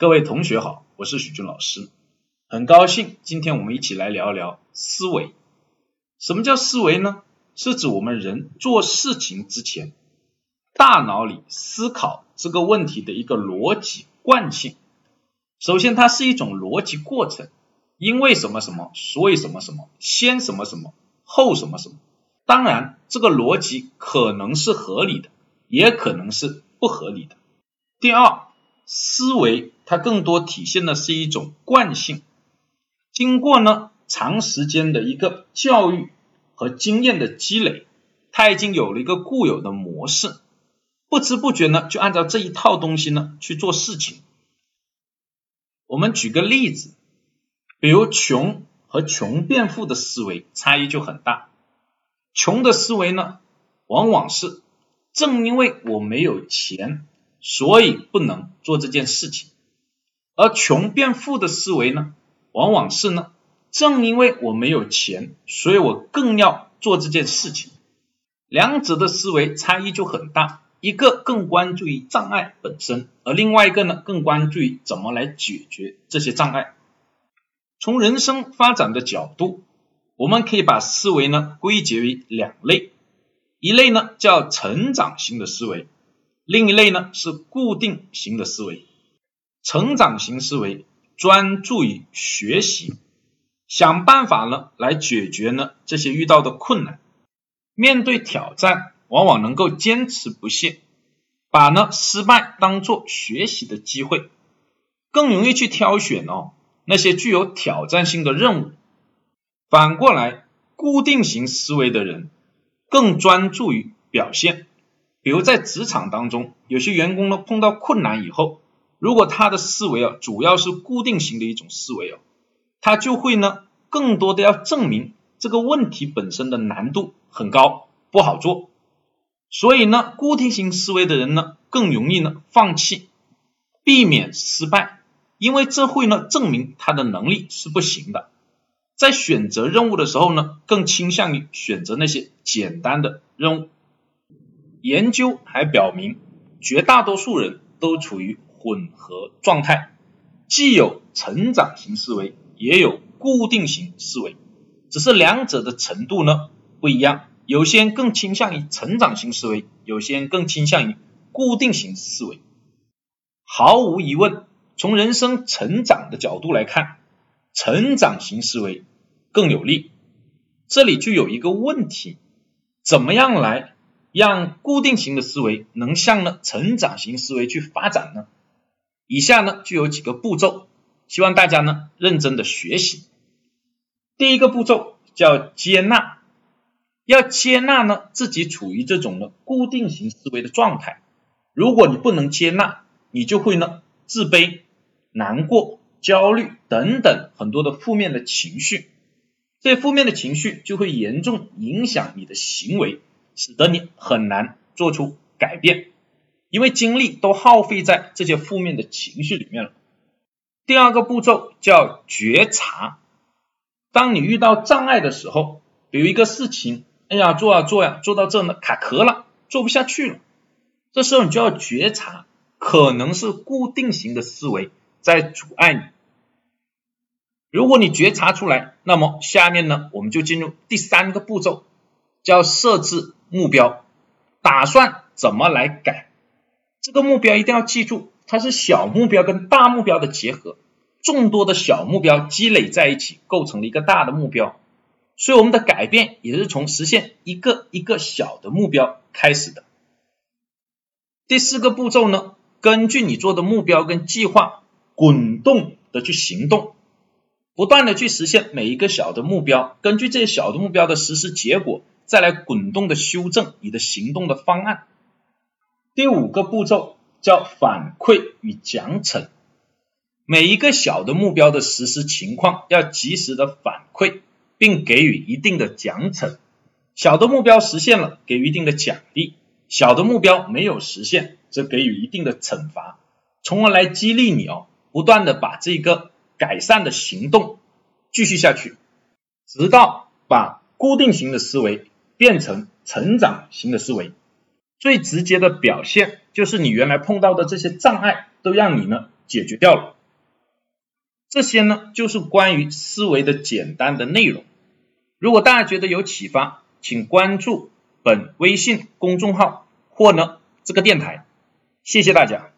各位同学好，我是许军老师，很高兴今天我们一起来聊一聊思维。什么叫思维呢？是指我们人做事情之前，大脑里思考这个问题的一个逻辑惯性。首先，它是一种逻辑过程，因为什么什么，所以什么什么，先什么什么，后什么什么。当然，这个逻辑可能是合理的，也可能是不合理的。第二，思维它更多体现的是一种惯性，经过呢长时间的一个教育和经验的积累，它已经有了一个固有的模式，不知不觉呢就按照这一套东西呢去做事情。我们举个例子，比如穷和穷变富的思维差异就很大，穷的思维呢往往是正因为我没有钱。所以不能做这件事情，而穷变富的思维呢，往往是呢，正因为我没有钱，所以我更要做这件事情。两者的思维差异就很大，一个更关注于障碍本身，而另外一个呢，更关注于怎么来解决这些障碍。从人生发展的角度，我们可以把思维呢归结为两类，一类呢叫成长型的思维。另一类呢是固定型的思维，成长型思维专注于学习，想办法呢来解决呢这些遇到的困难，面对挑战往往能够坚持不懈，把呢失败当做学习的机会，更容易去挑选哦那些具有挑战性的任务。反过来，固定型思维的人更专注于表现。比如在职场当中，有些员工呢碰到困难以后，如果他的思维啊主要是固定型的一种思维哦，他就会呢更多的要证明这个问题本身的难度很高，不好做。所以呢，固定型思维的人呢更容易呢放弃，避免失败，因为这会呢证明他的能力是不行的。在选择任务的时候呢，更倾向于选择那些简单的任务。研究还表明，绝大多数人都处于混合状态，既有成长型思维，也有固定型思维，只是两者的程度呢不一样。有些人更倾向于成长型思维，有些人更倾向于固定型思维。毫无疑问，从人生成长的角度来看，成长型思维更有利。这里就有一个问题：怎么样来？让固定型的思维能向呢成长型思维去发展呢？以下呢就有几个步骤，希望大家呢认真的学习。第一个步骤叫接纳，要接纳呢自己处于这种呢固定型思维的状态。如果你不能接纳，你就会呢自卑、难过、焦虑等等很多的负面的情绪，这负面的情绪就会严重影响你的行为。使得你很难做出改变，因为精力都耗费在这些负面的情绪里面了。第二个步骤叫觉察，当你遇到障碍的时候，比如一个事情，哎呀做啊做呀，做到这呢卡壳了，做不下去了，这时候你就要觉察，可能是固定型的思维在阻碍你。如果你觉察出来，那么下面呢，我们就进入第三个步骤，叫设置。目标打算怎么来改？这个目标一定要记住，它是小目标跟大目标的结合，众多的小目标积累在一起，构成了一个大的目标。所以我们的改变也是从实现一个一个小的目标开始的。第四个步骤呢，根据你做的目标跟计划，滚动的去行动，不断的去实现每一个小的目标，根据这些小的目标的实施结果。再来滚动的修正你的行动的方案。第五个步骤叫反馈与奖惩，每一个小的目标的实施情况要及时的反馈，并给予一定的奖惩。小的目标实现了，给予一定的奖励；小的目标没有实现，则给予一定的惩罚，从而来激励你哦，不断的把这个改善的行动继续下去，直到把固定型的思维。变成成长型的思维，最直接的表现就是你原来碰到的这些障碍都让你呢解决掉了。这些呢，就是关于思维的简单的内容。如果大家觉得有启发，请关注本微信公众号或呢这个电台。谢谢大家。